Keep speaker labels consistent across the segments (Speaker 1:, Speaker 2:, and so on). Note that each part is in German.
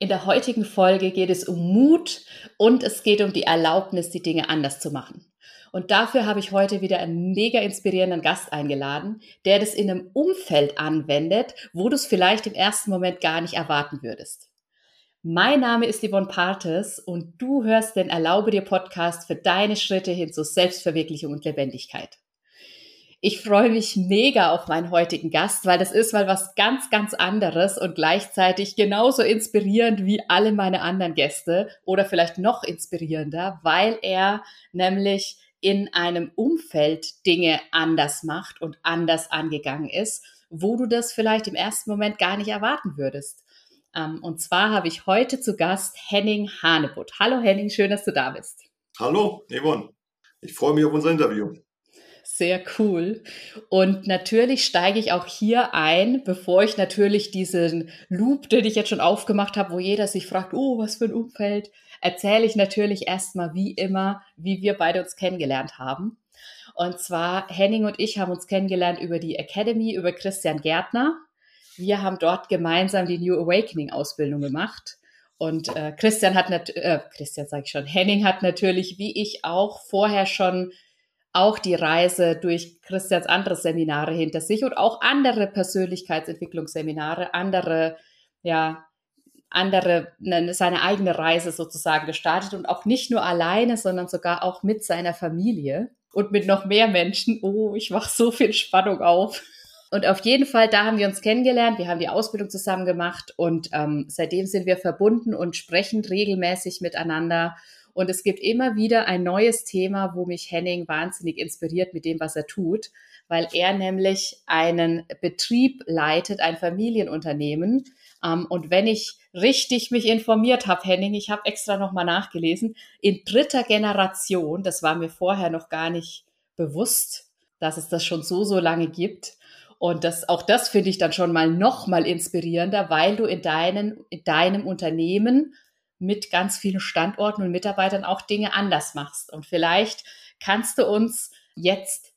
Speaker 1: In der heutigen Folge geht es um Mut und es geht um die Erlaubnis, die Dinge anders zu machen. Und dafür habe ich heute wieder einen mega inspirierenden Gast eingeladen, der das in einem Umfeld anwendet, wo du es vielleicht im ersten Moment gar nicht erwarten würdest. Mein Name ist Yvonne Partes und du hörst den Erlaube dir Podcast für deine Schritte hin zur Selbstverwirklichung und Lebendigkeit. Ich freue mich mega auf meinen heutigen Gast, weil das ist mal was ganz, ganz anderes und gleichzeitig genauso inspirierend wie alle meine anderen Gäste oder vielleicht noch inspirierender, weil er nämlich in einem Umfeld Dinge anders macht und anders angegangen ist, wo du das vielleicht im ersten Moment gar nicht erwarten würdest. Ähm, und zwar habe ich heute zu Gast Henning Hanebutt. Hallo Henning, schön, dass du da bist.
Speaker 2: Hallo, Yvonne. Ich freue mich auf unser Interview.
Speaker 1: Sehr cool. Und natürlich steige ich auch hier ein, bevor ich natürlich diesen Loop, den ich jetzt schon aufgemacht habe, wo jeder sich fragt, oh, was für ein Umfeld, erzähle ich natürlich erstmal wie immer, wie wir beide uns kennengelernt haben. Und zwar Henning und ich haben uns kennengelernt über die Academy, über Christian Gärtner. Wir haben dort gemeinsam die New Awakening Ausbildung gemacht. Und äh, Christian hat natürlich, äh, Christian sage ich schon, Henning hat natürlich wie ich auch vorher schon auch die Reise durch Christians andere Seminare hinter sich und auch andere Persönlichkeitsentwicklungsseminare, andere, ja, andere, ne, seine eigene Reise sozusagen gestartet und auch nicht nur alleine, sondern sogar auch mit seiner Familie und mit noch mehr Menschen. Oh, ich mache so viel Spannung auf. Und auf jeden Fall, da haben wir uns kennengelernt, wir haben die Ausbildung zusammen gemacht und ähm, seitdem sind wir verbunden und sprechen regelmäßig miteinander und es gibt immer wieder ein neues Thema, wo mich Henning wahnsinnig inspiriert mit dem, was er tut, weil er nämlich einen Betrieb leitet, ein Familienunternehmen. Ähm, und wenn ich richtig mich informiert habe, Henning, ich habe extra nochmal nachgelesen, in dritter Generation, das war mir vorher noch gar nicht bewusst, dass es das schon so, so lange gibt. Und das, auch das finde ich dann schon mal noch mal inspirierender, weil du in, deinen, in deinem Unternehmen mit ganz vielen Standorten und Mitarbeitern auch Dinge anders machst. Und vielleicht kannst du uns jetzt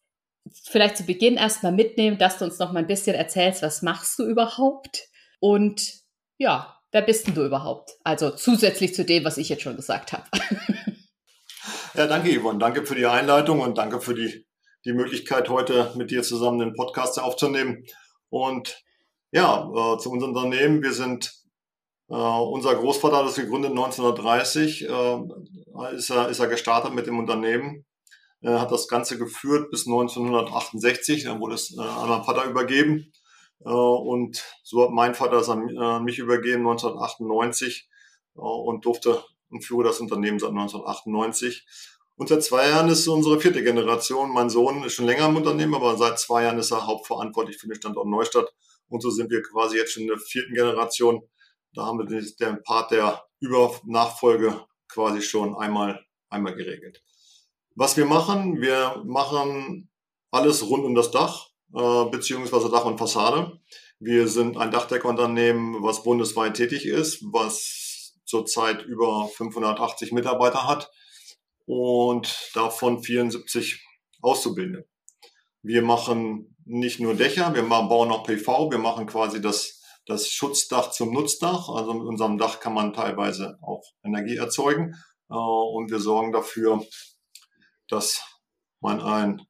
Speaker 1: vielleicht zu Beginn erstmal mitnehmen, dass du uns noch mal ein bisschen erzählst, was machst du überhaupt? Und ja, wer bist denn du überhaupt? Also zusätzlich zu dem, was ich jetzt schon gesagt habe.
Speaker 2: Ja, danke Yvonne. Danke für die Einleitung und danke für die, die Möglichkeit, heute mit dir zusammen den Podcast aufzunehmen. Und ja, äh, zu unserem Unternehmen. Wir sind Uh, unser Großvater hat das gegründet 1930, uh, äh, ist, er, ist er gestartet mit dem Unternehmen, uh, hat das Ganze geführt bis 1968, dann wurde es an meinen Vater übergeben und so hat mein Vater es an mich übergeben 1998 und durfte und führe das Unternehmen seit 1998. Und seit zwei Jahren ist unsere vierte Generation. Mein Sohn ist schon länger im Unternehmen, aber seit zwei Jahren ist er hauptverantwortlich für den Standort Neustadt. Und so sind wir quasi jetzt schon in der vierten Generation da haben wir den Part der Übernachfolge quasi schon einmal, einmal geregelt. Was wir machen, wir machen alles rund um das Dach, äh, beziehungsweise Dach und Fassade. Wir sind ein Dachdeckerunternehmen, was bundesweit tätig ist, was zurzeit über 580 Mitarbeiter hat und davon 74 Auszubildende. Wir machen nicht nur Dächer, wir bauen auch PV, wir machen quasi das das Schutzdach zum Nutzdach. Also mit unserem Dach kann man teilweise auch Energie erzeugen. Äh, und wir sorgen dafür, dass man ein,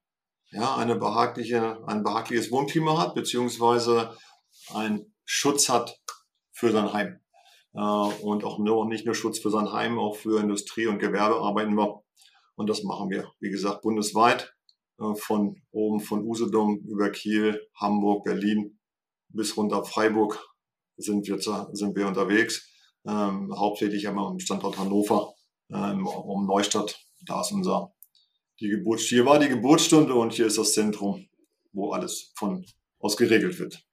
Speaker 2: ja, eine behagliche, ein behagliches Wohnklima hat, beziehungsweise einen Schutz hat für sein Heim. Äh, und auch nur, nicht nur Schutz für sein Heim, auch für Industrie und Gewerbe arbeiten wir. Und das machen wir, wie gesagt, bundesweit äh, von oben von Usedom über Kiel, Hamburg, Berlin bis runter Freiburg sind wir, sind wir unterwegs. Ähm, hauptsächlich aber am Standort Hannover, ähm, um Neustadt. Da ist unser, die Geburt, hier war die Geburtsstunde und hier ist das Zentrum, wo alles von aus geregelt wird.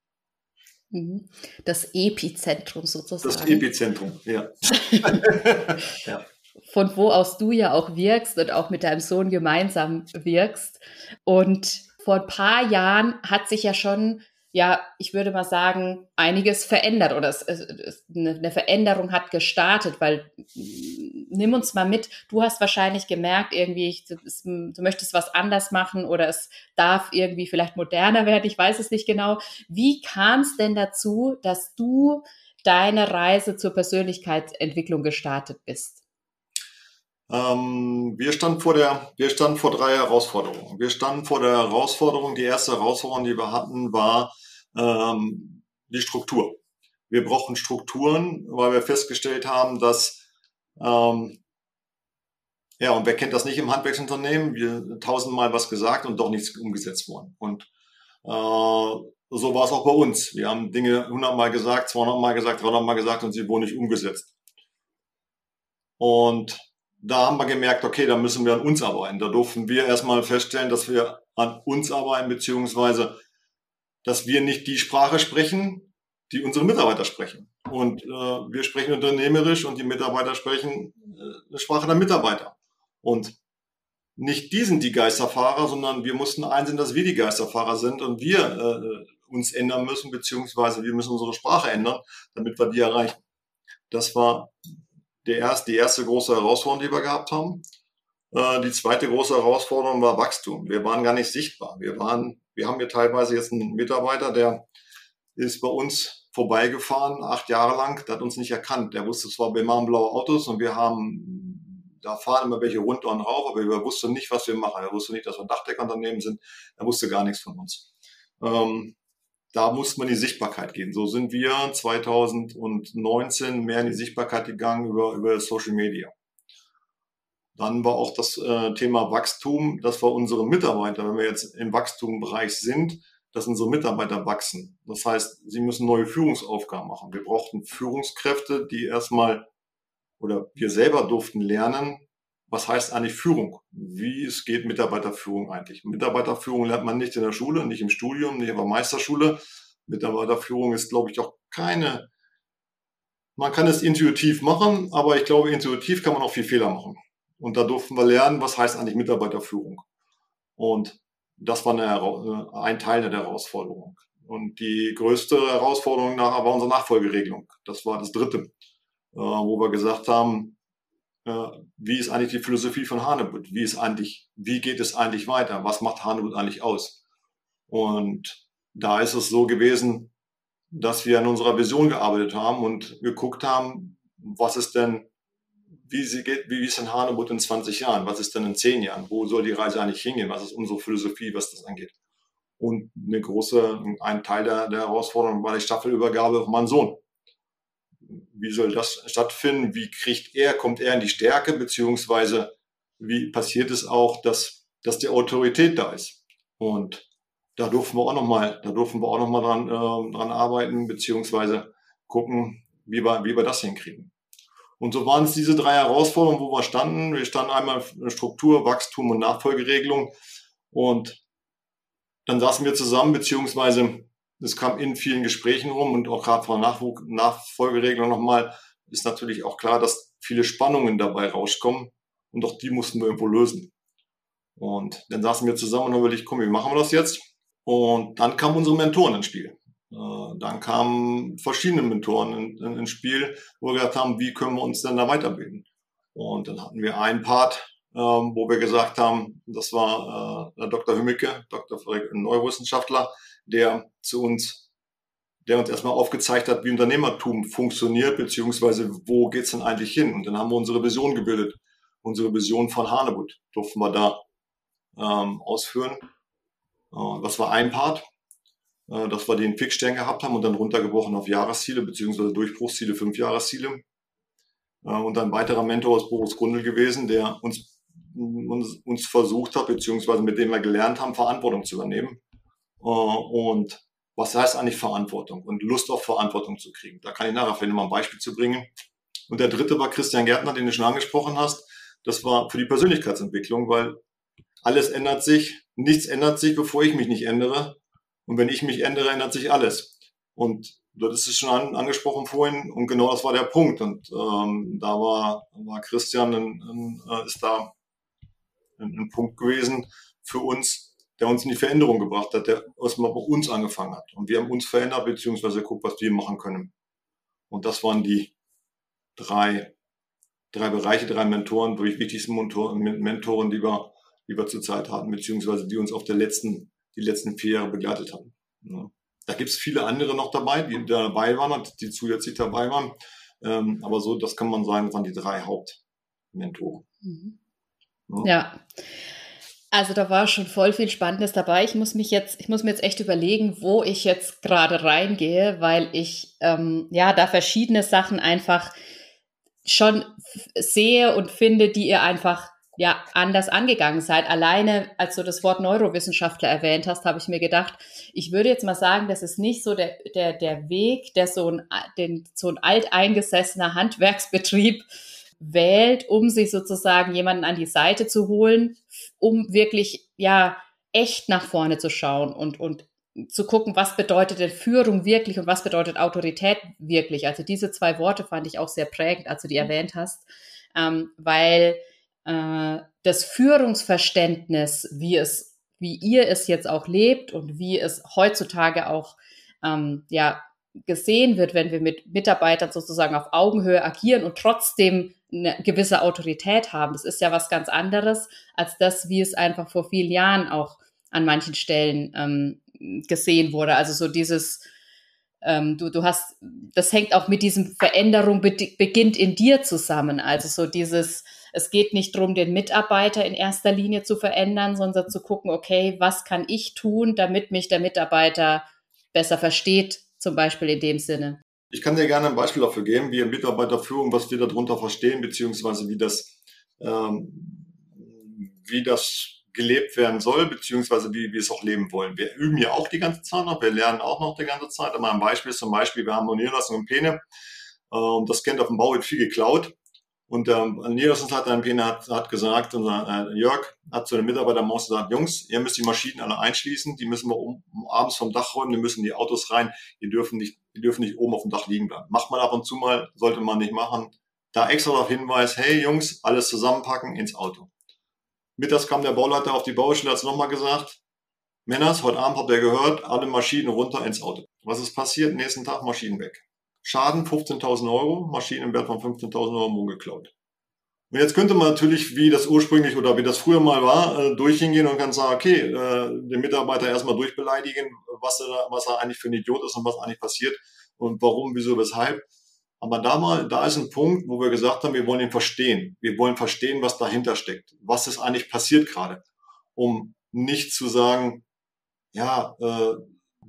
Speaker 1: Mhm. Das Epizentrum sozusagen.
Speaker 2: Das Epizentrum, ja.
Speaker 1: ja. Von wo aus du ja auch wirkst und auch mit deinem Sohn gemeinsam wirkst. Und vor ein paar Jahren hat sich ja schon ja, ich würde mal sagen, einiges verändert oder es, es, eine Veränderung hat gestartet, weil nimm uns mal mit, du hast wahrscheinlich gemerkt, irgendwie, ich, es, du möchtest was anders machen oder es darf irgendwie vielleicht moderner werden, ich weiß es nicht genau. Wie kam es denn dazu, dass du deine Reise zur Persönlichkeitsentwicklung gestartet bist?
Speaker 2: Ähm, wir standen vor der, wir standen vor drei Herausforderungen. Wir standen vor der Herausforderung, die erste Herausforderung, die wir hatten, war ähm, die Struktur. Wir brauchen Strukturen, weil wir festgestellt haben, dass ähm, ja, und wer kennt das nicht im Handwerksunternehmen? Wir tausendmal was gesagt und doch nichts umgesetzt worden. Und äh, so war es auch bei uns. Wir haben Dinge hundertmal gesagt, zweihundertmal gesagt, dreihundertmal gesagt und sie wurden nicht umgesetzt. Und da haben wir gemerkt, okay, da müssen wir an uns arbeiten. Da durften wir erstmal feststellen, dass wir an uns arbeiten, beziehungsweise, dass wir nicht die Sprache sprechen, die unsere Mitarbeiter sprechen. Und äh, wir sprechen unternehmerisch und die Mitarbeiter sprechen äh, eine Sprache der Mitarbeiter. Und nicht die sind die Geisterfahrer, sondern wir mussten einsehen, dass wir die Geisterfahrer sind und wir äh, uns ändern müssen, beziehungsweise wir müssen unsere Sprache ändern, damit wir die erreichen. Das war der erste, die erste große Herausforderung, die wir gehabt haben. Äh, die zweite große Herausforderung war Wachstum. Wir waren gar nicht sichtbar. Wir waren, wir haben hier teilweise jetzt einen Mitarbeiter, der ist bei uns vorbeigefahren, acht Jahre lang, der hat uns nicht erkannt. Der wusste zwar, wir machen blaue Autos und wir haben, da fahren immer welche runter und rauf, aber er wusste nicht, was wir machen. Er wusste nicht, dass wir Dachdeckerunternehmen sind. Er wusste gar nichts von uns. Ähm, da muss man in die Sichtbarkeit gehen. So sind wir 2019 mehr in die Sichtbarkeit gegangen über, über Social Media. Dann war auch das äh, Thema Wachstum, dass wir unsere Mitarbeiter, wenn wir jetzt im Wachstumbereich sind, dass unsere Mitarbeiter wachsen. Das heißt, sie müssen neue Führungsaufgaben machen. Wir brauchten Führungskräfte, die erstmal oder wir selber durften lernen, was heißt eigentlich Führung? Wie es geht Mitarbeiterführung eigentlich? Mitarbeiterführung lernt man nicht in der Schule, nicht im Studium, nicht in der Meisterschule. Mitarbeiterführung ist, glaube ich, auch keine, man kann es intuitiv machen, aber ich glaube, intuitiv kann man auch viel Fehler machen. Und da durften wir lernen, was heißt eigentlich Mitarbeiterführung. Und das war eine, ein Teil der Herausforderung. Und die größte Herausforderung nachher war unsere Nachfolgeregelung. Das war das dritte, äh, wo wir gesagt haben, wie ist eigentlich die Philosophie von Hanebut? Wie ist eigentlich, wie geht es eigentlich weiter? Was macht Hanebut eigentlich aus? Und da ist es so gewesen, dass wir an unserer Vision gearbeitet haben und geguckt haben, was ist denn, wie, sie geht, wie ist denn Hanebut in 20 Jahren? Was ist denn in 10 Jahren? Wo soll die Reise eigentlich hingehen? Was ist unsere Philosophie, was das angeht? Und eine große, ein Teil der, der Herausforderung war die Staffelübergabe auf meinen Sohn wie soll das stattfinden? Wie kriegt er, kommt er in die Stärke, beziehungsweise wie passiert es auch, dass, dass die Autorität da ist? Und da durften wir auch nochmal, da durften wir auch nochmal dran, äh, dran arbeiten, beziehungsweise gucken, wie wir, wie wir das hinkriegen. Und so waren es diese drei Herausforderungen, wo wir standen. Wir standen einmal in Struktur, Wachstum und Nachfolgeregelung. Und dann saßen wir zusammen, beziehungsweise es kam in vielen Gesprächen rum und auch gerade von Nachfolgeregelung nochmal, ist natürlich auch klar, dass viele Spannungen dabei rauskommen und auch die mussten wir irgendwo lösen. Und dann saßen wir zusammen und haben überlegt, komm, wie machen wir das jetzt? Und dann kamen unsere Mentoren ins Spiel. Äh, dann kamen verschiedene Mentoren in, in, ins Spiel, wo wir gesagt haben, wie können wir uns denn da weiterbilden? Und dann hatten wir einen Part, ähm, wo wir gesagt haben, das war äh, Dr. Hümmicke, Dr. Frederik, Neurowissenschaftler, der zu uns, der uns erstmal aufgezeigt hat, wie Unternehmertum funktioniert, beziehungsweise wo geht's denn eigentlich hin? Und dann haben wir unsere Vision gebildet. Unsere Vision von Hanebut durften wir da ähm, ausführen. Äh, das war ein Part, äh, dass wir den Fixstern gehabt haben und dann runtergebrochen auf Jahresziele, beziehungsweise Durchbruchsziele, fünf Jahresziele. Äh, und ein weiterer Mentor ist Boris Grundl gewesen, der uns, uns, uns versucht hat, beziehungsweise mit dem wir gelernt haben, Verantwortung zu übernehmen äh, und was heißt eigentlich Verantwortung und Lust auf Verantwortung zu kriegen. Da kann ich nachher vielleicht mal ein Beispiel zu bringen. Und der dritte war Christian Gärtner, den du schon angesprochen hast. Das war für die Persönlichkeitsentwicklung, weil alles ändert sich, nichts ändert sich, bevor ich mich nicht ändere. Und wenn ich mich ändere, ändert sich alles. Und das ist schon an, angesprochen vorhin und genau das war der Punkt. Und ähm, da war, war Christian, ein, ein, äh, ist da ein, ein Punkt gewesen für uns, der uns in die Veränderung gebracht hat, der erstmal bei uns angefangen hat. Und wir haben uns verändert, beziehungsweise geguckt, was wir machen können. Und das waren die drei, drei Bereiche, drei Mentoren, wirklich wichtigsten Mentoren, Mentoren, die wir, die wir zurzeit hatten, beziehungsweise die uns auf der letzten, die letzten vier Jahre begleitet haben. Ja. Da gibt es viele andere noch dabei, die dabei waren, die zusätzlich dabei waren. Ähm, aber so, das kann man sagen, das waren die drei Hauptmentoren.
Speaker 1: Mhm. Ja. ja. Also da war schon voll viel Spannendes dabei. Ich muss mich jetzt, ich muss mir jetzt echt überlegen, wo ich jetzt gerade reingehe, weil ich ähm, ja da verschiedene Sachen einfach schon sehe und finde, die ihr einfach ja anders angegangen seid. Alleine, als du das Wort Neurowissenschaftler erwähnt hast, habe ich mir gedacht, ich würde jetzt mal sagen, das ist nicht so der, der, der Weg, der so ein, den, so ein alteingesessener Handwerksbetrieb wählt, um sich sozusagen jemanden an die Seite zu holen, um wirklich, ja, echt nach vorne zu schauen und, und zu gucken, was bedeutet denn Führung wirklich und was bedeutet Autorität wirklich. Also diese zwei Worte fand ich auch sehr prägend, als du die mhm. erwähnt hast, ähm, weil äh, das Führungsverständnis, wie es, wie ihr es jetzt auch lebt und wie es heutzutage auch ähm, ja gesehen wird, wenn wir mit Mitarbeitern sozusagen auf Augenhöhe agieren und trotzdem eine gewisse Autorität haben. Das ist ja was ganz anderes als das, wie es einfach vor vielen Jahren auch an manchen Stellen ähm, gesehen wurde. Also so dieses, ähm, du, du hast, das hängt auch mit diesem Veränderung be beginnt in dir zusammen. Also so dieses, es geht nicht darum, den Mitarbeiter in erster Linie zu verändern, sondern zu gucken, okay, was kann ich tun, damit mich der Mitarbeiter besser versteht, zum Beispiel in dem Sinne.
Speaker 2: Ich kann dir gerne ein Beispiel dafür geben, wie Mitarbeiterführung, was wir darunter verstehen, beziehungsweise wie das, ähm, wie das gelebt werden soll, beziehungsweise wie wir es auch leben wollen. Wir üben ja auch die ganze Zeit noch, wir lernen auch noch die ganze Zeit. Aber ein Beispiel ist zum Beispiel, wir haben Niederlassung in Pene, äh, und das kennt auf dem Bau wird viel geklaut. Und der Niederlassungsleiter in Pene hat, hat gesagt, unser äh, Jörg hat zu den Mitarbeitern Maus gesagt, Jungs, ihr müsst die Maschinen alle einschließen, die müssen wir um, um, abends vom Dach räumen, die müssen die Autos rein, die dürfen nicht, die dürfen nicht oben auf dem Dach liegen bleiben. Macht man ab und zu mal, sollte man nicht machen. Da extra darauf Hinweis, hey Jungs, alles zusammenpacken ins Auto. Mittags kam der Bauleiter auf die Baustelle, hat es nochmal gesagt, Männers, heute Abend habt ihr gehört, alle Maschinen runter ins Auto. Was ist passiert? Nächsten Tag Maschinen weg. Schaden 15.000 Euro, Maschinen im Wert von 15.000 Euro geklaut. Und jetzt könnte man natürlich, wie das ursprünglich oder wie das früher mal war, äh, durchhingehen und kann sagen, okay, äh, den Mitarbeiter erstmal durchbeleidigen, was er, was er eigentlich für ein Idiot ist und was eigentlich passiert und warum, wieso, weshalb. Aber da mal, da ist ein Punkt, wo wir gesagt haben, wir wollen ihn verstehen. Wir wollen verstehen, was dahinter steckt. Was ist eigentlich passiert gerade? Um nicht zu sagen, ja, äh,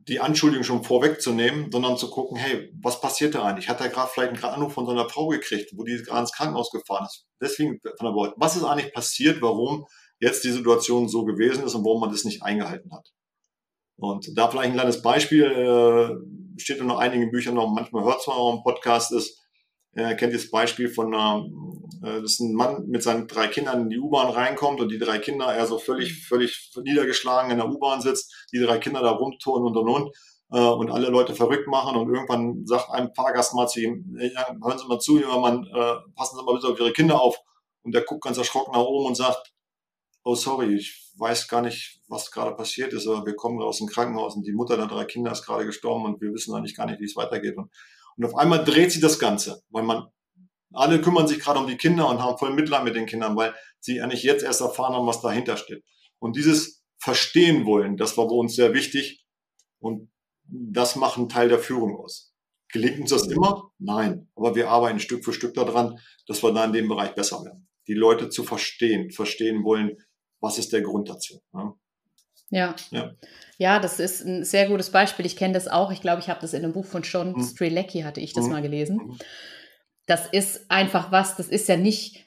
Speaker 2: die Anschuldigung schon vorwegzunehmen, sondern zu gucken, hey, was passiert da eigentlich? Hat er gerade vielleicht einen Anruf von seiner Frau gekriegt, wo die gerade ins Krankenhaus gefahren ist? Deswegen von der Beute. Was ist eigentlich passiert, warum jetzt die Situation so gewesen ist und warum man das nicht eingehalten hat? Und da vielleicht ein kleines Beispiel, äh, steht in noch einigen Büchern noch, manchmal hört es man auch im Podcast, ist, er kennt das Beispiel von einer, äh, dass ein Mann mit seinen drei Kindern in die U-Bahn reinkommt und die drei Kinder, er so völlig, völlig niedergeschlagen in der U-Bahn sitzt, die drei Kinder da rumtouren und und und äh, und alle Leute verrückt machen und irgendwann sagt ein Fahrgast mal zu ihm, ja, hören Sie mal zu, junger Mann, äh, passen Sie mal bitte auf Ihre Kinder auf. Und der guckt ganz erschrocken nach oben und sagt, oh sorry, ich weiß gar nicht, was gerade passiert ist, aber wir kommen aus dem Krankenhaus und die Mutter der drei Kinder ist gerade gestorben und wir wissen eigentlich gar nicht, wie es weitergeht. Und, und auf einmal dreht sich das Ganze, weil man, alle kümmern sich gerade um die Kinder und haben voll Mitleid mit den Kindern, weil sie eigentlich jetzt erst erfahren haben, was dahinter steht. Und dieses Verstehen wollen, das war bei uns sehr wichtig und das macht einen Teil der Führung aus. Gelingt uns das immer? Nein. Aber wir arbeiten Stück für Stück daran, dass wir da in dem Bereich besser werden. Die Leute zu verstehen, verstehen wollen, was ist der Grund dazu.
Speaker 1: Ja. Ja. ja. ja. das ist ein sehr gutes Beispiel. Ich kenne das auch. Ich glaube, ich habe das in einem Buch von John mhm. Strelecki, hatte ich das mhm. mal gelesen. Mhm. Das ist einfach was, das ist ja nicht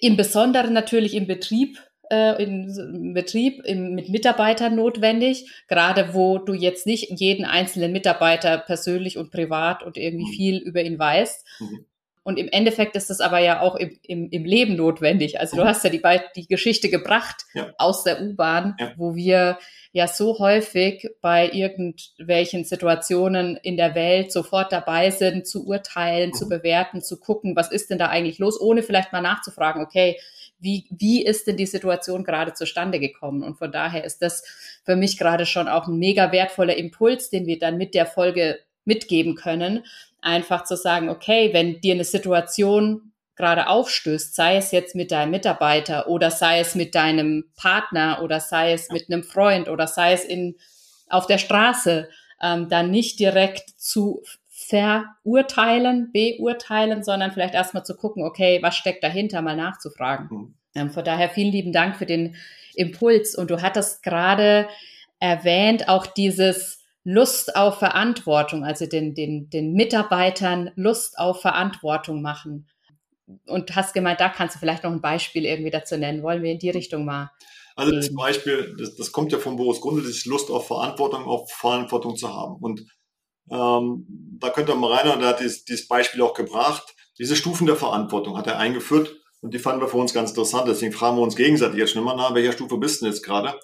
Speaker 1: im Besonderen natürlich im Betrieb, äh, im Betrieb im, mit Mitarbeitern notwendig, gerade wo du jetzt nicht jeden einzelnen Mitarbeiter persönlich und privat und irgendwie mhm. viel über ihn weißt. Mhm. Und im Endeffekt ist das aber ja auch im, im, im Leben notwendig. Also du mhm. hast ja die, die Geschichte gebracht ja. aus der U-Bahn, ja. wo wir ja so häufig bei irgendwelchen Situationen in der Welt sofort dabei sind, zu urteilen, mhm. zu bewerten, zu gucken, was ist denn da eigentlich los, ohne vielleicht mal nachzufragen, okay, wie, wie ist denn die Situation gerade zustande gekommen? Und von daher ist das für mich gerade schon auch ein mega wertvoller Impuls, den wir dann mit der Folge mitgeben können, einfach zu sagen, okay, wenn dir eine Situation gerade aufstößt, sei es jetzt mit deinem Mitarbeiter oder sei es mit deinem Partner oder sei es mit einem Freund oder sei es in, auf der Straße, ähm, dann nicht direkt zu verurteilen, beurteilen, sondern vielleicht erstmal zu gucken, okay, was steckt dahinter, mal nachzufragen. Mhm. Ähm, von daher vielen lieben Dank für den Impuls. Und du hattest gerade erwähnt, auch dieses Lust auf Verantwortung, also den, den, den Mitarbeitern Lust auf Verantwortung machen. Und hast gemeint, da kannst du vielleicht noch ein Beispiel irgendwie dazu nennen. Wollen wir in die Richtung mal?
Speaker 2: Also das Beispiel, das, das kommt ja von Boris Grundl, das ist Lust auf Verantwortung, auf Verantwortung zu haben. Und ähm, da könnt ihr mal rein, und er hat dieses, dieses Beispiel auch gebracht. Diese Stufen der Verantwortung hat er eingeführt und die fanden wir für uns ganz interessant. Deswegen fragen wir uns gegenseitig jetzt schon mal nach, welcher Stufe bist du denn jetzt gerade?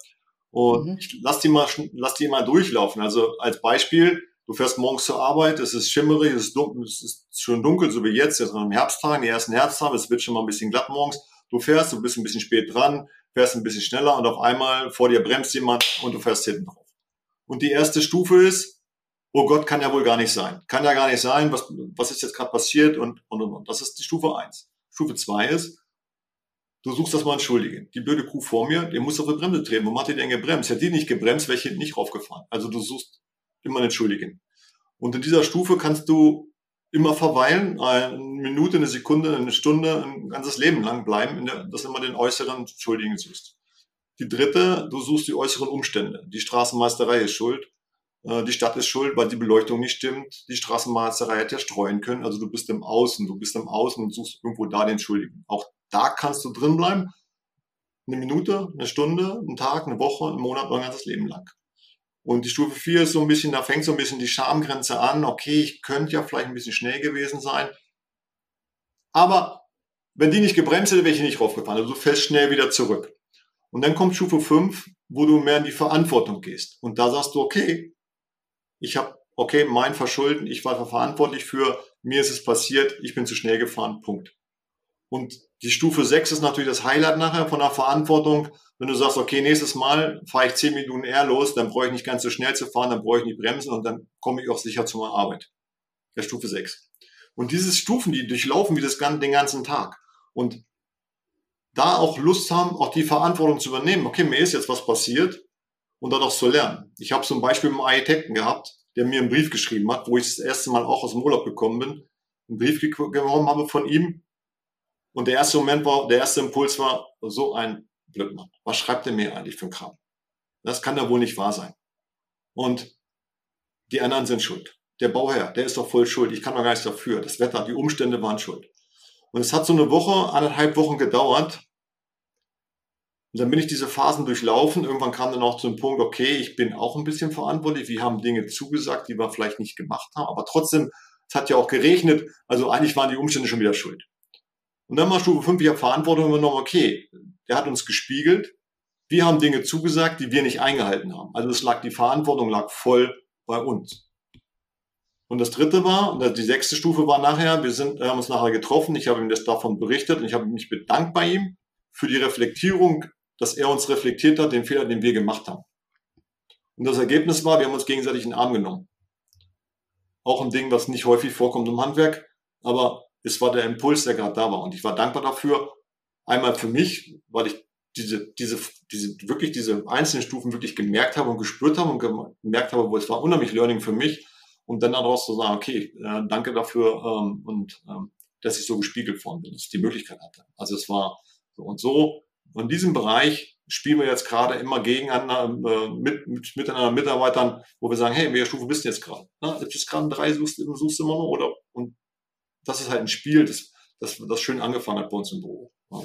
Speaker 2: Und mhm. lass die mal, lass die mal durchlaufen. Also als Beispiel, du fährst morgens zur Arbeit, es ist schimmerig, es ist, dunkel, es ist schon dunkel, so wie jetzt, jetzt im Herbsttag, die ersten Herbsttage, es wird schon mal ein bisschen glatt morgens. Du fährst, du bist ein bisschen spät dran, fährst ein bisschen schneller und auf einmal vor dir bremst jemand und du fährst hinten drauf. Und die erste Stufe ist, oh Gott, kann ja wohl gar nicht sein. Kann ja gar nicht sein, was, was ist jetzt gerade passiert und, und, und, und. Das ist die Stufe eins. Stufe zwei ist, du suchst das mal einen Schuldigen. Die blöde Kuh vor mir, der muss auf die Bremse treten. Warum hat die denn gebremst? Hätte die nicht gebremst, wäre ich hinten nicht raufgefahren. Also du suchst immer einen Schuldigen. Und in dieser Stufe kannst du immer verweilen, eine Minute, eine Sekunde, eine Stunde, ein ganzes Leben lang bleiben, der, dass du immer den äußeren Schuldigen suchst. Die dritte, du suchst die äußeren Umstände. Die Straßenmeisterei ist schuld. Äh, die Stadt ist schuld, weil die Beleuchtung nicht stimmt. Die Straßenmeisterei hätte ja streuen können. Also du bist im Außen, du bist im Außen und suchst irgendwo da den Schuldigen. Auch da kannst du drin bleiben. Eine Minute, eine Stunde, einen Tag, eine Woche, einen Monat ein ganzes Leben lang. Und die Stufe 4 ist so ein bisschen, da fängt so ein bisschen die Schamgrenze an. Okay, ich könnte ja vielleicht ein bisschen schnell gewesen sein. Aber wenn die nicht gebremst hätte, wäre ich nicht raufgefahren. Also du fällst schnell wieder zurück. Und dann kommt Stufe 5, wo du mehr in die Verantwortung gehst. Und da sagst du, okay, ich habe, okay, mein Verschulden, ich war verantwortlich für, mir ist es passiert, ich bin zu schnell gefahren, Punkt. Und die Stufe 6 ist natürlich das Highlight nachher von der Verantwortung. Wenn du sagst, okay, nächstes Mal fahre ich 10 Minuten eher los, dann brauche ich nicht ganz so schnell zu fahren, dann brauche ich nicht bremsen und dann komme ich auch sicher zu meiner Arbeit. Der Stufe 6. Und diese Stufen, die durchlaufen wir das, den ganzen Tag. Und da auch Lust haben, auch die Verantwortung zu übernehmen. Okay, mir ist jetzt was passiert und daraus zu lernen. Ich habe zum Beispiel einen Architekten gehabt, der mir einen Brief geschrieben hat, wo ich das erste Mal auch aus dem Urlaub gekommen bin, einen Brief bekommen habe von ihm und der erste Moment war, der erste Impuls war, so ein Blödmann. Was schreibt er mir eigentlich für ein Kram? Das kann ja wohl nicht wahr sein. Und die anderen sind schuld. Der Bauherr, der ist doch voll schuld. Ich kann doch gar nichts dafür. Das Wetter, die Umstände waren schuld. Und es hat so eine Woche, anderthalb Wochen gedauert. Und dann bin ich diese Phasen durchlaufen. Irgendwann kam dann auch zum Punkt, okay, ich bin auch ein bisschen verantwortlich. Wir haben Dinge zugesagt, die wir vielleicht nicht gemacht haben. Aber trotzdem, es hat ja auch geregnet. Also eigentlich waren die Umstände schon wieder schuld. Und dann war Stufe 5, ich habe Verantwortung übernommen, okay, der hat uns gespiegelt, wir haben Dinge zugesagt, die wir nicht eingehalten haben. Also es lag, die Verantwortung lag voll bei uns. Und das dritte war, und die sechste Stufe war nachher, wir sind, haben uns nachher getroffen, ich habe ihm das davon berichtet und ich habe mich bedankt bei ihm für die Reflektierung, dass er uns reflektiert hat, den Fehler, den wir gemacht haben. Und das Ergebnis war, wir haben uns gegenseitig in den Arm genommen. Auch ein Ding, was nicht häufig vorkommt im Handwerk, aber es war der Impuls, der gerade da war. Und ich war dankbar dafür. Einmal für mich, weil ich diese, diese, diese, wirklich diese einzelnen Stufen wirklich gemerkt habe und gespürt habe und gemerkt habe, wo es war unheimlich Learning für mich. Und dann daraus zu sagen, okay, äh, danke dafür ähm, und ähm, dass ich so gespiegelt worden bin, dass ich die Möglichkeit hatte. Also es war so und so. Und in diesem Bereich spielen wir jetzt gerade immer gegeneinander äh, mit, mit miteinander Mitarbeitern, wo wir sagen, hey, welche Stufe bist du jetzt gerade? Na, jetzt gerade drei, suchst, suchst du immer noch oder das ist halt ein Spiel, das, das, das schön angefangen hat bei uns im Büro. Ja.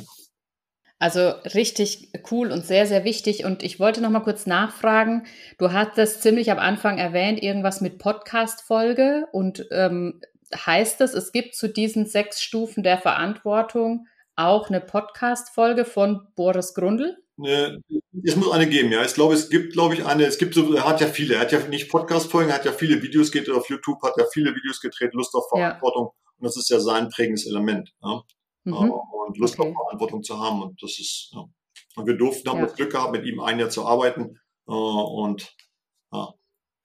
Speaker 1: Also richtig cool und sehr, sehr wichtig. Und ich wollte noch mal kurz nachfragen. Du hattest ziemlich am Anfang erwähnt, irgendwas mit Podcast-Folge. Und ähm, heißt es, es gibt zu diesen sechs Stufen der Verantwortung auch eine Podcast-Folge von Boris Grundl?
Speaker 2: Es muss eine geben, ja. Ich glaube, es gibt, glaube ich, eine, es gibt so, er hat ja viele, er hat ja nicht Podcast-Folgen, er hat ja viele Videos gedreht auf YouTube, hat ja viele Videos gedreht, Lust auf Verantwortung. Ja. Und das ist ja sein prägendes Element. Ja? Mhm. Äh, und Lust okay. auf Verantwortung zu haben. Und das ist, ja. Und wir durften, haben ja. das Glück gehabt, mit ihm ein Jahr zu arbeiten. Äh, und ja,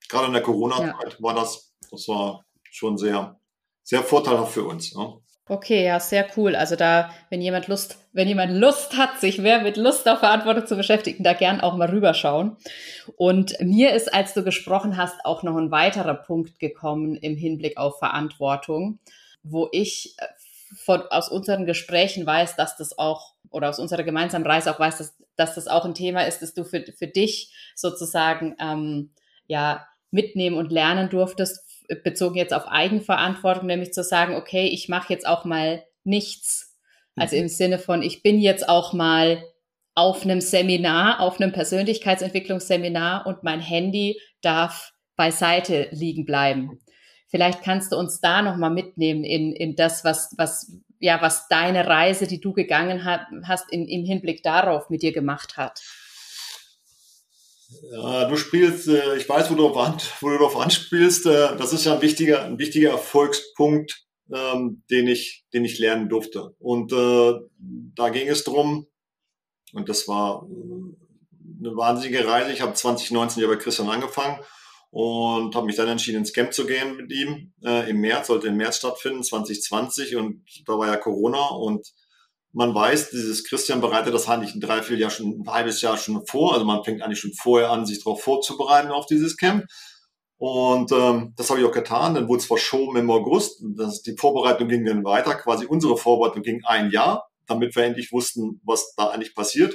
Speaker 2: gerade in der Corona-Zeit war das, das war schon sehr, sehr vorteilhaft für uns. Ja.
Speaker 1: Okay, ja, sehr cool. Also da, wenn jemand Lust, wenn jemand Lust hat, sich mehr mit Lust auf Verantwortung zu beschäftigen, da gern auch mal rüberschauen. Und mir ist, als du gesprochen hast, auch noch ein weiterer Punkt gekommen im Hinblick auf Verantwortung, wo ich äh, von, aus unseren Gesprächen weiß, dass das auch, oder aus unserer gemeinsamen Reise auch weiß, dass, dass das auch ein Thema ist, dass du für, für dich sozusagen, ähm, ja, mitnehmen und lernen durftest, bezogen jetzt auf Eigenverantwortung, nämlich zu sagen, okay, ich mache jetzt auch mal nichts. Also im Sinne von, ich bin jetzt auch mal auf einem Seminar, auf einem Persönlichkeitsentwicklungsseminar und mein Handy darf beiseite liegen bleiben. Vielleicht kannst du uns da nochmal mitnehmen in, in das, was, was, ja, was deine Reise, die du gegangen hast, in, im Hinblick darauf mit dir gemacht hat.
Speaker 2: Ja, du spielst, äh, ich weiß, wo du, auf, wo du darauf anspielst. Äh, das ist ja ein wichtiger, ein wichtiger Erfolgspunkt, ähm, den ich, den ich lernen durfte. Und äh, da ging es drum, und das war äh, eine wahnsinnige Reise. Ich habe 2019 ja bei Christian angefangen und habe mich dann entschieden, ins Camp zu gehen mit ihm. Äh, Im März, sollte im März stattfinden, 2020. Und da war ja Corona und man weiß, dieses Christian bereitet das eigentlich ein Dreivierteljahr schon, ein halbes Jahr schon vor. Also man fängt eigentlich schon vorher an, sich darauf vorzubereiten auf dieses Camp. Und ähm, das habe ich auch getan. Dann wurde es verschoben im August. Das, die Vorbereitung ging dann weiter. Quasi unsere Vorbereitung ging ein Jahr, damit wir endlich wussten, was da eigentlich passiert.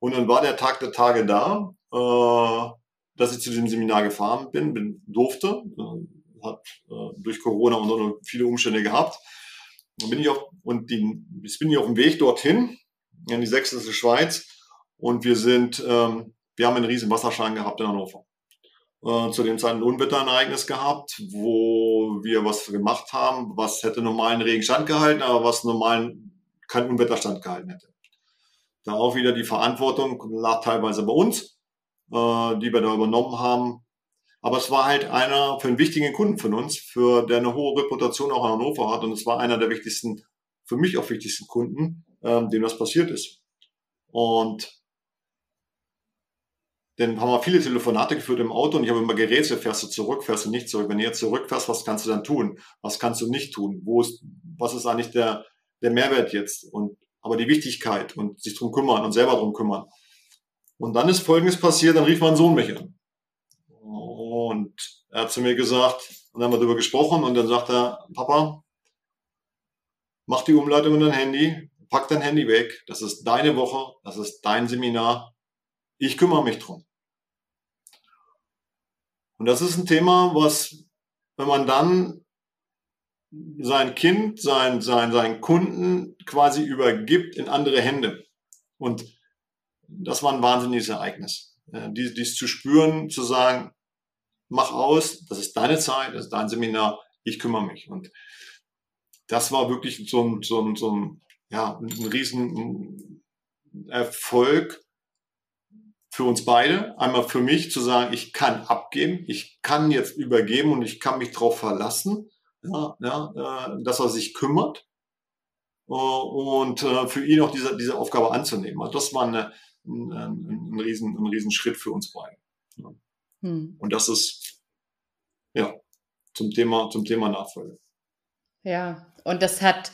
Speaker 2: Und dann war der Tag der Tage da, äh, dass ich zu diesem Seminar gefahren bin, bin durfte. Äh, hat äh, durch Corona und viele Umstände gehabt. Dann bin ich auf, und die, jetzt bin ich auf dem Weg dorthin, in die sächsische Schweiz. Und wir sind, ähm, wir haben einen riesen Wasserschaden gehabt in Hannover. Äh, zu dem Zeit ein Unwetterereignis gehabt, wo wir was gemacht haben, was hätte normalen Regen standgehalten, aber was normalen kein Unwetter standgehalten hätte. Da auch wieder die Verantwortung lag teilweise bei uns, äh, die wir da übernommen haben, aber es war halt einer für einen wichtigen Kunden von uns, für der eine hohe Reputation auch in Hannover hat. Und es war einer der wichtigsten, für mich auch wichtigsten Kunden, ähm, dem das passiert ist. Und dann haben wir viele Telefonate geführt im Auto und ich habe immer gerätselt, fährst du zurück, fährst du nicht zurück. Wenn du jetzt zurückfährst, was kannst du dann tun? Was kannst du nicht tun? Wo ist, was ist eigentlich der, der Mehrwert jetzt? Und, aber die Wichtigkeit und sich drum kümmern und selber drum kümmern. Und dann ist Folgendes passiert, dann rief mein Sohn mich an. Und er hat zu mir gesagt, und dann haben wir darüber gesprochen und dann sagt er, Papa, mach die Umleitung in dein Handy, pack dein Handy weg, das ist deine Woche, das ist dein Seminar, ich kümmere mich drum. Und das ist ein Thema, was, wenn man dann sein Kind, sein, sein, seinen Kunden quasi übergibt in andere Hände. Und das war ein wahnsinniges Ereignis. Dies, dies zu spüren, zu sagen, mach aus, das ist deine Zeit, das ist dein Seminar, ich kümmere mich. Und das war wirklich so ein, so ein, so ein, ja, ein riesen Erfolg für uns beide. Einmal für mich zu sagen, ich kann abgeben, ich kann jetzt übergeben und ich kann mich darauf verlassen, ja, ja, äh, dass er sich kümmert äh, und äh, für ihn auch diese, diese Aufgabe anzunehmen. Also das war eine, ein, ein, ein, riesen, ein riesen Schritt für uns beide. Ja. Hm. Und das ist, ja, zum Thema, zum Thema Nachfolge.
Speaker 1: Ja, und das hat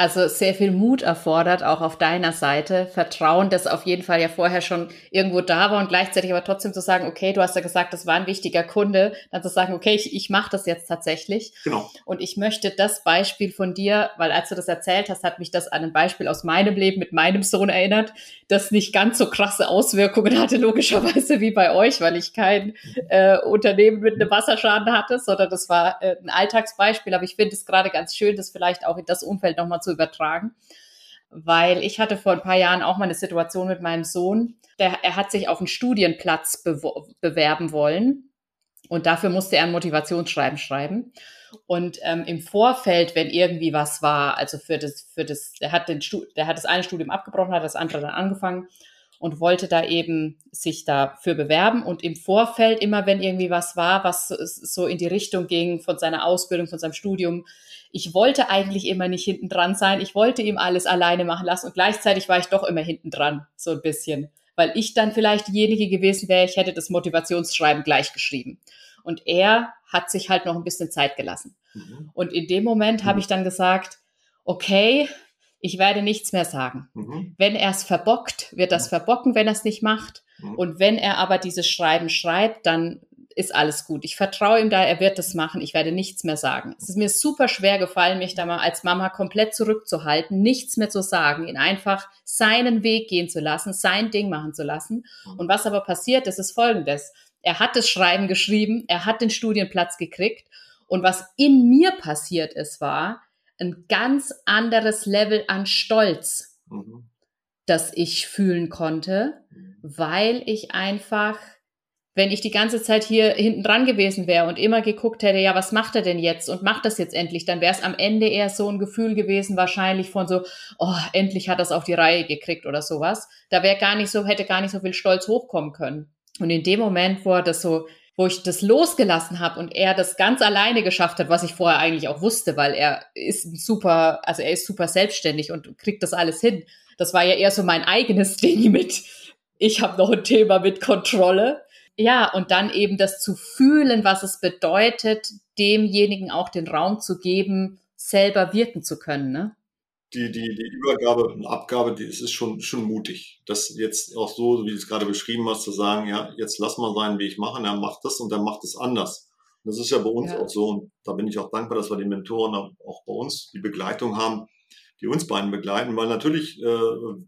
Speaker 1: also sehr viel Mut erfordert, auch auf deiner Seite. Vertrauen, das auf jeden Fall ja vorher schon irgendwo da war und gleichzeitig aber trotzdem zu sagen, okay, du hast ja gesagt, das war ein wichtiger Kunde, dann zu sagen, okay, ich, ich mache das jetzt tatsächlich. Genau. Und ich möchte das Beispiel von dir, weil als du das erzählt hast, hat mich das an ein Beispiel aus meinem Leben mit meinem Sohn erinnert, das nicht ganz so krasse Auswirkungen hatte, logischerweise wie bei euch, weil ich kein äh, Unternehmen mit einem Wasserschaden hatte, sondern das war äh, ein Alltagsbeispiel. Aber ich finde es gerade ganz schön, das vielleicht auch in das Umfeld nochmal zu übertragen. Weil ich hatte vor ein paar Jahren auch mal eine Situation mit meinem Sohn. Der, er hat sich auf einen Studienplatz bewerben wollen. Und dafür musste er ein Motivationsschreiben schreiben. Und ähm, im Vorfeld, wenn irgendwie was war, also für das, für das, der hat den der hat das eine Studium abgebrochen, hat das andere dann angefangen und wollte da eben sich dafür bewerben. Und im Vorfeld, immer wenn irgendwie was war, was so in die Richtung ging von seiner Ausbildung, von seinem Studium, ich wollte eigentlich immer nicht hinten dran sein. Ich wollte ihm alles alleine machen lassen und gleichzeitig war ich doch immer hinten dran, so ein bisschen, weil ich dann vielleicht diejenige gewesen wäre, ich hätte das Motivationsschreiben gleich geschrieben. Und er hat sich halt noch ein bisschen Zeit gelassen. Mhm. Und in dem Moment mhm. habe ich dann gesagt, okay, ich werde nichts mehr sagen. Mhm. Wenn er es verbockt, wird das mhm. verbocken, wenn er es nicht macht. Mhm. Und wenn er aber dieses Schreiben schreibt, dann ist alles gut. Ich vertraue ihm da, er wird das machen. Ich werde nichts mehr sagen. Es ist mir super schwer gefallen, mich da mal als Mama komplett zurückzuhalten, nichts mehr zu sagen, ihn einfach seinen Weg gehen zu lassen, sein Ding machen zu lassen. Mhm. Und was aber passiert ist, ist folgendes. Er hat das Schreiben geschrieben, er hat den Studienplatz gekriegt. Und was in mir passiert ist, war, ein ganz anderes Level an Stolz, mhm. das ich fühlen konnte, mhm. weil ich einfach, wenn ich die ganze Zeit hier hinten dran gewesen wäre und immer geguckt hätte, ja, was macht er denn jetzt und macht das jetzt endlich, dann wäre es am Ende eher so ein Gefühl gewesen, wahrscheinlich von so, oh, endlich hat er es auf die Reihe gekriegt oder sowas. Da wäre gar nicht so, hätte gar nicht so viel Stolz hochkommen können. Und in dem Moment, wo er das so wo ich das losgelassen habe und er das ganz alleine geschafft hat, was ich vorher eigentlich auch wusste, weil er ist super, also er ist super selbstständig und kriegt das alles hin. Das war ja eher so mein eigenes Ding mit, ich habe noch ein Thema mit Kontrolle. Ja, und dann eben das zu fühlen, was es bedeutet, demjenigen auch den Raum zu geben, selber wirken zu können. Ne?
Speaker 2: Die, die, die Übergabe und Abgabe, die, es ist schon, schon mutig. Das jetzt auch so, wie du es gerade beschrieben hast, zu sagen, ja, jetzt lass mal seinen Weg machen, er macht das und er macht es anders. Und das ist ja bei uns ja. auch so und da bin ich auch dankbar, dass wir die Mentoren auch bei uns die Begleitung haben, die uns beiden begleiten, weil natürlich äh,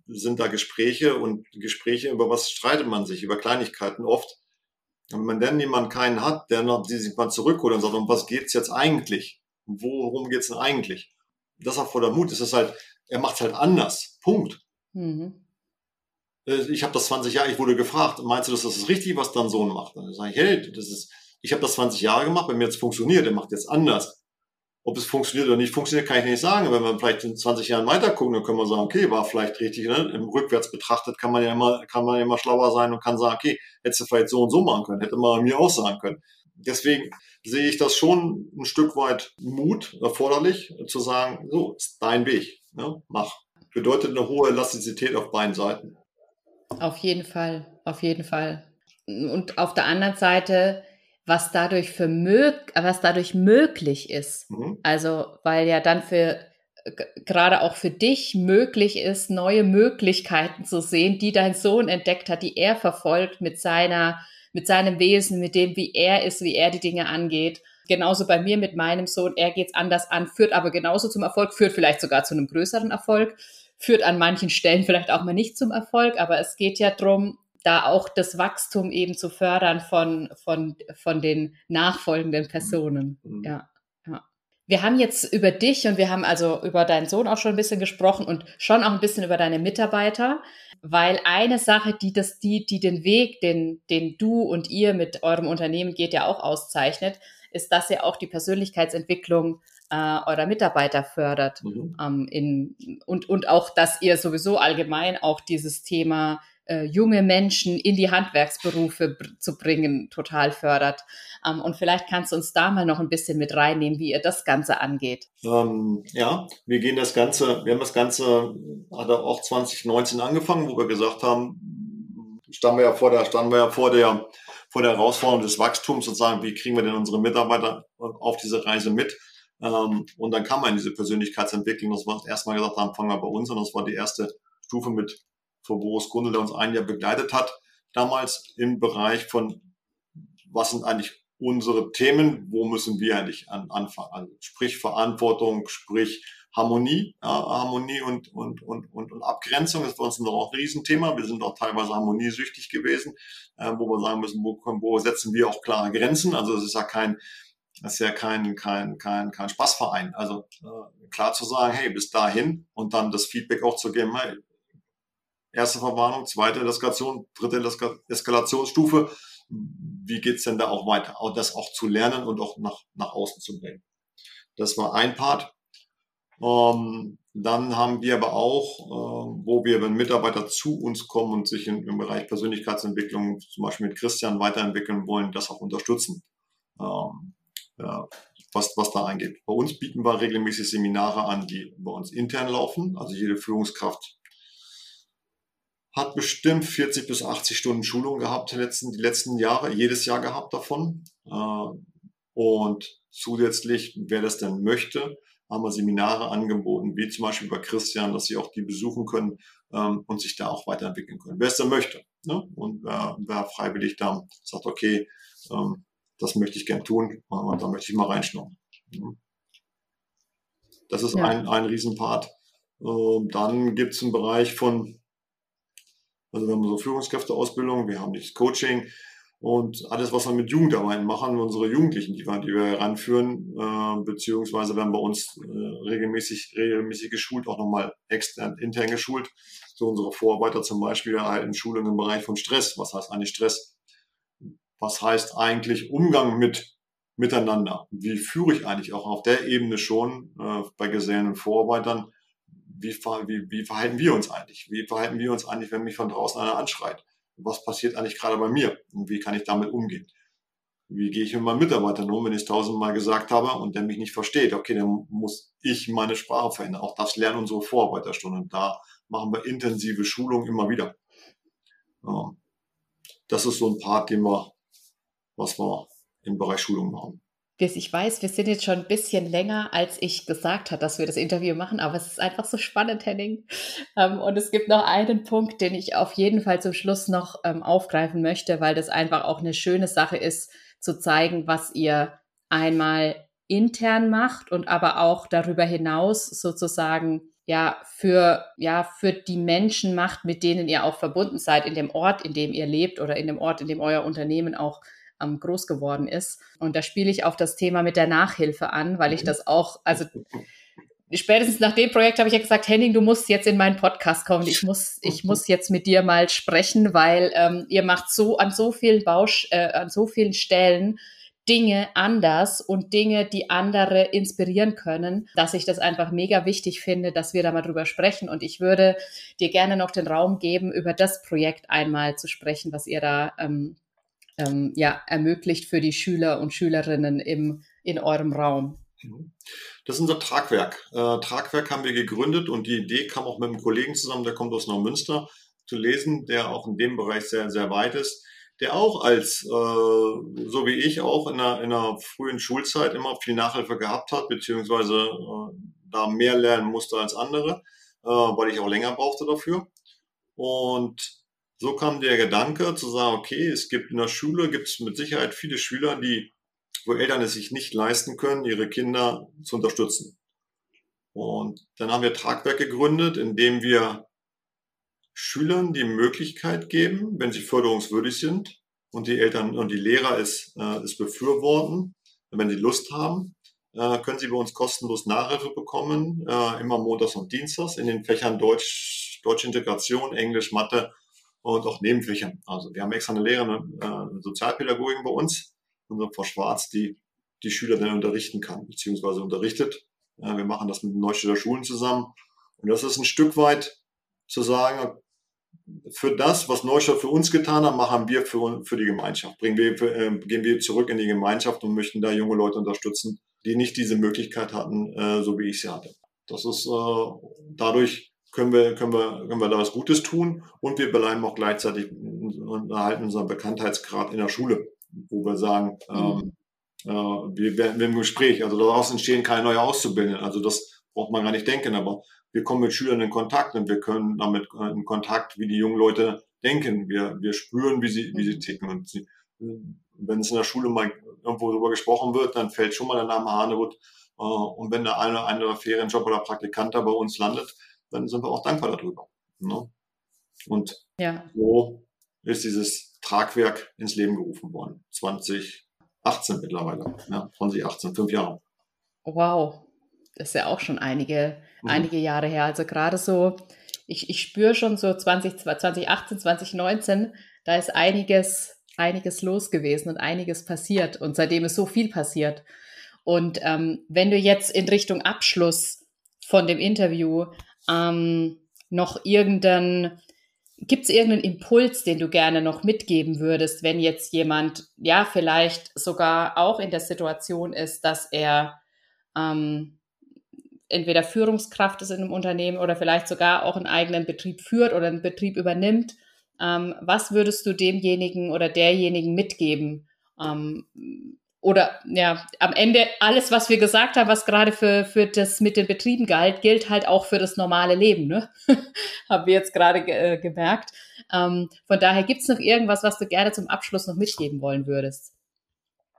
Speaker 2: sind da Gespräche und Gespräche, über was streitet man sich, über Kleinigkeiten oft. Und wenn man dann jemanden keinen hat, der noch die sich mal zurückholt und sagt, um was geht's jetzt eigentlich? Worum geht's denn eigentlich? Das auch voller Mut. Es ist halt, er macht es halt anders. Punkt. Mhm. Äh, ich habe das 20 Jahre, ich wurde gefragt, meinst du, dass das ist richtig, was dein Sohn macht? Dann sage ich, hey, das ist, ich habe das 20 Jahre gemacht, wenn mir jetzt funktioniert, er macht jetzt anders. Ob es funktioniert oder nicht funktioniert, kann ich nicht sagen. Wenn wir vielleicht in 20 Jahren weiter gucken, dann können wir sagen, okay, war vielleicht richtig. Ne? Im Rückwärts betrachtet kann man ja immer, kann man ja immer schlauer sein und kann sagen, okay, hättest du vielleicht so und so machen können, hätte man mir auch sagen können. Deswegen sehe ich das schon ein Stück weit Mut erforderlich, zu sagen, so, ist dein Weg, ne? mach. Bedeutet eine hohe Elastizität auf beiden Seiten.
Speaker 1: Auf jeden Fall, auf jeden Fall. Und auf der anderen Seite, was dadurch für was dadurch möglich ist. Mhm. Also, weil ja dann für gerade auch für dich möglich ist, neue Möglichkeiten zu sehen, die dein Sohn entdeckt hat, die er verfolgt mit seiner mit seinem Wesen, mit dem, wie er ist, wie er die Dinge angeht. Genauso bei mir mit meinem Sohn, er geht es anders an, führt aber genauso zum Erfolg, führt vielleicht sogar zu einem größeren Erfolg, führt an manchen Stellen vielleicht auch mal nicht zum Erfolg, aber es geht ja darum, da auch das Wachstum eben zu fördern von, von, von den nachfolgenden Personen. Mhm. Ja, ja. Wir haben jetzt über dich und wir haben also über deinen Sohn auch schon ein bisschen gesprochen und schon auch ein bisschen über deine Mitarbeiter weil eine Sache, die das, die, die den Weg, den, den du und ihr mit eurem Unternehmen geht, ja auch auszeichnet, ist, dass ihr auch die Persönlichkeitsentwicklung äh, eurer Mitarbeiter fördert mhm. ähm, in, und, und auch, dass ihr sowieso allgemein auch dieses Thema äh, junge Menschen in die Handwerksberufe zu bringen, total fördert. Ähm, und vielleicht kannst du uns da mal noch ein bisschen mit reinnehmen, wie ihr das Ganze angeht.
Speaker 2: Ähm, ja, wir gehen das Ganze, wir haben das Ganze, hat auch 2019 angefangen, wo wir gesagt haben, standen wir ja vor der, standen wir ja vor der, vor der Herausforderung des Wachstums und sagen, wie kriegen wir denn unsere Mitarbeiter auf diese Reise mit? Ähm, und dann kam man in diese Persönlichkeitsentwicklung, dass wir erstmal gesagt haben, fangen wir bei uns an. Das war die erste Stufe mit von Boris Grundl, der uns ein Jahr begleitet hat, damals im Bereich von, was sind eigentlich unsere Themen, wo müssen wir eigentlich an, anfangen? Also sprich Verantwortung, sprich Harmonie, ja, Harmonie und, und, und, und, und Abgrenzung ist für uns noch ein Riesenthema. Wir sind auch teilweise harmoniesüchtig gewesen, äh, wo wir sagen müssen, wo, wo setzen wir auch klare Grenzen? Also es ist ja kein, das ist ja kein, kein, kein, kein Spaßverein. Also äh, klar zu sagen, hey, bis dahin und dann das Feedback auch zu geben, hey, erste Verwarnung, zweite Eskalation, dritte Eskalationsstufe. Wie geht's denn da auch weiter? Auch das auch zu lernen und auch nach, nach außen zu bringen. Das war ein Part. Ähm, dann haben wir aber auch, äh, wo wir, wenn Mitarbeiter zu uns kommen und sich in, im Bereich Persönlichkeitsentwicklung zum Beispiel mit Christian weiterentwickeln wollen, das auch unterstützen, ähm, ja, was, was da eingeht. Bei uns bieten wir regelmäßig Seminare an, die bei uns intern laufen. Also jede Führungskraft hat bestimmt 40 bis 80 Stunden Schulung gehabt die letzten, die letzten Jahre, jedes Jahr gehabt davon. Äh, Und zusätzlich, wer das denn möchte, haben wir Seminare angeboten, wie zum Beispiel bei Christian, dass sie auch die besuchen können ähm, und sich da auch weiterentwickeln können. Wer es denn möchte. Ne? Und wer, wer freiwillig da sagt, okay, ähm, das möchte ich gern tun und da möchte ich mal reinschnuppern. Mhm. Das ist ja. ein, ein Riesenpart. Ähm, dann gibt es einen Bereich von, also wir haben so Führungskräfteausbildung, wir haben das Coaching, und alles, was wir mit Jugendarbeiten machen, unsere Jugendlichen, die wir, die wir heranführen, äh, beziehungsweise werden bei uns äh, regelmäßig, regelmäßig geschult, auch nochmal extern, intern geschult. So unsere Vorarbeiter zum Beispiel erhalten Schulungen im Bereich von Stress. Was heißt eigentlich Stress? Was heißt eigentlich Umgang mit miteinander? Wie führe ich eigentlich auch auf der Ebene schon äh, bei gesehenen Vorarbeitern? Wie, wie, wie verhalten wir uns eigentlich? Wie verhalten wir uns eigentlich, wenn mich von draußen einer anschreit? was passiert eigentlich gerade bei mir und wie kann ich damit umgehen? Wie gehe ich mit meinen Mitarbeitern um, wenn ich es tausendmal gesagt habe und der mich nicht versteht? Okay, dann muss ich meine Sprache verändern. Auch das lernen unsere Vorarbeiterstunden. Da machen wir intensive Schulungen immer wieder. Das ist so ein Part, den wir, was wir im Bereich Schulung machen
Speaker 1: ich weiß, wir sind jetzt schon ein bisschen länger, als ich gesagt habe, dass wir das Interview machen, aber es ist einfach so spannend, Henning. Ähm, und es gibt noch einen Punkt, den ich auf jeden Fall zum Schluss noch ähm, aufgreifen möchte, weil das einfach auch eine schöne Sache ist, zu zeigen, was ihr einmal intern macht und aber auch darüber hinaus sozusagen ja für ja für die Menschen macht, mit denen ihr auch verbunden seid in dem Ort, in dem ihr lebt oder in dem Ort, in dem euer Unternehmen auch ähm, groß geworden ist. Und da spiele ich auf das Thema mit der Nachhilfe an, weil ich mhm. das auch, also spätestens nach dem Projekt habe ich ja gesagt, Henning, du musst jetzt in meinen Podcast kommen. Ich muss, ich mhm. muss jetzt mit dir mal sprechen, weil ähm, ihr macht so an so vielen Bausch, äh, an so vielen Stellen Dinge anders und Dinge, die andere inspirieren können, dass ich das einfach mega wichtig finde, dass wir da mal drüber sprechen. Und ich würde dir gerne noch den Raum geben, über das Projekt einmal zu sprechen, was ihr da ähm, ähm, ja, ermöglicht für die Schüler und Schülerinnen im, in eurem Raum?
Speaker 2: Mhm. Das ist unser Tragwerk. Äh, Tragwerk haben wir gegründet und die Idee kam auch mit einem Kollegen zusammen, der kommt aus Neumünster, zu lesen, der auch in dem Bereich sehr, sehr weit ist, der auch als, äh, so wie ich, auch in einer, in einer frühen Schulzeit immer viel Nachhilfe gehabt hat, beziehungsweise äh, da mehr lernen musste als andere, äh, weil ich auch länger brauchte dafür. Und so kam der Gedanke zu sagen, okay, es gibt in der Schule, gibt es mit Sicherheit viele Schüler, die, wo Eltern es sich nicht leisten können, ihre Kinder zu unterstützen. Und dann haben wir Tragwerk gegründet, indem wir Schülern die Möglichkeit geben, wenn sie förderungswürdig sind und die Eltern und die Lehrer es, äh, es befürworten, wenn sie Lust haben, äh, können sie bei uns kostenlos Nachhilfe bekommen, äh, immer montags und dienstags in den Fächern Deutsch, Deutsche Integration, Englisch, Mathe und auch Nebenfächern. Also wir haben extra eine Lehrerin äh, Sozialpädagogin bei uns, unsere Frau Schwarz, die die Schüler dann unterrichten kann, beziehungsweise unterrichtet. Wir machen das mit Neustädter Schulen zusammen. Und das ist ein Stück weit zu sagen, für das, was Neustadt für uns getan hat, machen wir für, für die Gemeinschaft. Bringen wir, äh, gehen wir zurück in die Gemeinschaft und möchten da junge Leute unterstützen, die nicht diese Möglichkeit hatten, äh, so wie ich sie hatte. Das ist äh, dadurch können wir, können wir, können wir da was Gutes tun und wir bleiben auch gleichzeitig und erhalten unseren Bekanntheitsgrad in der Schule, wo wir sagen, mhm. ähm, äh, wir werden im Gespräch, also daraus entstehen keine neue Auszubildenden, also das braucht man gar nicht denken, aber wir kommen mit Schülern in Kontakt und wir können damit in Kontakt, wie die jungen Leute denken. Wir, wir spüren, wie sie, wie sie mhm. ticken und sie, wenn es in der Schule mal irgendwo darüber gesprochen wird, dann fällt schon mal der Name Hanewut. Äh, und wenn der eine, eine Ferienjob oder Praktikant da bei uns landet, dann sind wir auch dankbar darüber. Ne? Und ja. so ist dieses Tragwerk ins Leben gerufen worden. 2018 mittlerweile. Ja, 2018, fünf Jahre.
Speaker 1: Wow, das ist ja auch schon einige, mhm. einige Jahre her. Also gerade so, ich, ich spüre schon so 20, 2018, 2019, da ist einiges, einiges los gewesen und einiges passiert. Und seitdem ist so viel passiert. Und ähm, wenn du jetzt in Richtung Abschluss von dem Interview ähm, noch irgendeinen, gibt es irgendeinen Impuls, den du gerne noch mitgeben würdest, wenn jetzt jemand, ja, vielleicht sogar auch in der Situation ist, dass er ähm, entweder Führungskraft ist in einem Unternehmen oder vielleicht sogar auch einen eigenen Betrieb führt oder einen Betrieb übernimmt. Ähm, was würdest du demjenigen oder derjenigen mitgeben, ähm, oder ja, am Ende alles, was wir gesagt haben, was gerade für, für das mit den Betrieben galt, gilt halt auch für das normale Leben, ne? haben wir jetzt gerade ge äh, gemerkt. Ähm, von daher gibt's noch irgendwas, was du gerne zum Abschluss noch mitgeben wollen würdest?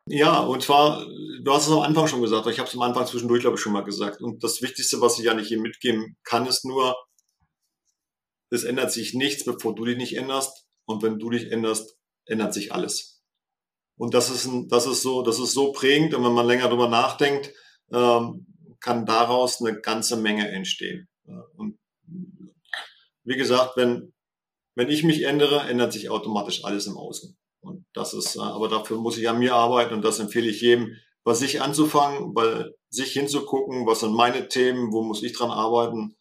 Speaker 2: Ja, und zwar, du hast es am Anfang schon gesagt, ich habe es am Anfang zwischendurch, glaube ich, schon mal gesagt. Und das Wichtigste, was ich ja nicht hier mitgeben kann, ist nur, es ändert sich nichts, bevor du dich nicht änderst. Und wenn du dich änderst, ändert sich alles. Und das ist, ein, das ist so, das ist so prägend. Und wenn man länger drüber nachdenkt, ähm, kann daraus eine ganze Menge entstehen. Und wie gesagt, wenn, wenn ich mich ändere, ändert sich automatisch alles im Außen. Und das ist, äh, aber dafür muss ich an mir arbeiten und das empfehle ich jedem, bei sich anzufangen, bei sich hinzugucken, was sind meine Themen, wo muss ich dran arbeiten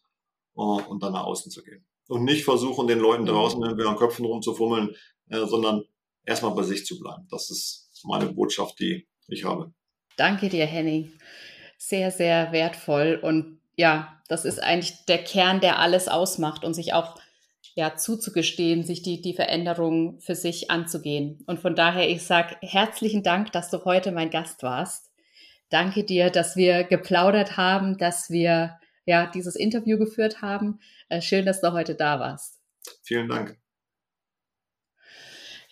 Speaker 2: äh, und dann nach außen zu gehen. Und nicht versuchen, den Leuten draußen irgendwie an Köpfen rumzufummeln, äh, sondern erstmal bei sich zu bleiben. Das ist meine Botschaft, die ich habe.
Speaker 1: Danke dir, Henning. Sehr, sehr wertvoll. Und ja, das ist eigentlich der Kern, der alles ausmacht und sich auch ja, zuzugestehen, sich die, die Veränderung für sich anzugehen. Und von daher, ich sage herzlichen Dank, dass du heute mein Gast warst. Danke dir, dass wir geplaudert haben, dass wir ja dieses Interview geführt haben. Äh, schön, dass du heute da warst.
Speaker 2: Vielen Dank.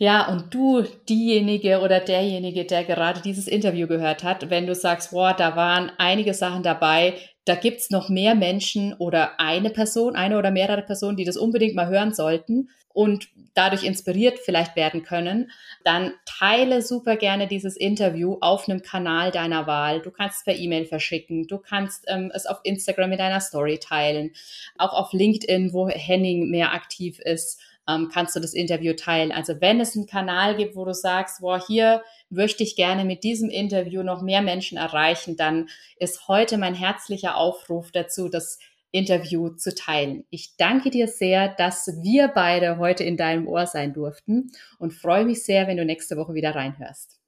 Speaker 1: Ja, und du, diejenige oder derjenige, der gerade dieses Interview gehört hat, wenn du sagst, boah, da waren einige Sachen dabei, da gibt's noch mehr Menschen oder eine Person, eine oder mehrere Personen, die das unbedingt mal hören sollten und dadurch inspiriert vielleicht werden können, dann teile super gerne dieses Interview auf einem Kanal deiner Wahl. Du kannst es per E-Mail verschicken, du kannst ähm, es auf Instagram in deiner Story teilen, auch auf LinkedIn, wo Henning mehr aktiv ist ähm, kannst du das Interview teilen. Also wenn es einen Kanal gibt, wo du sagst, boah, hier möchte ich gerne mit diesem Interview noch mehr Menschen erreichen, dann ist heute mein herzlicher Aufruf dazu, das Interview zu teilen. Ich danke dir sehr, dass wir beide heute in deinem Ohr sein durften und freue mich sehr, wenn du nächste Woche wieder reinhörst.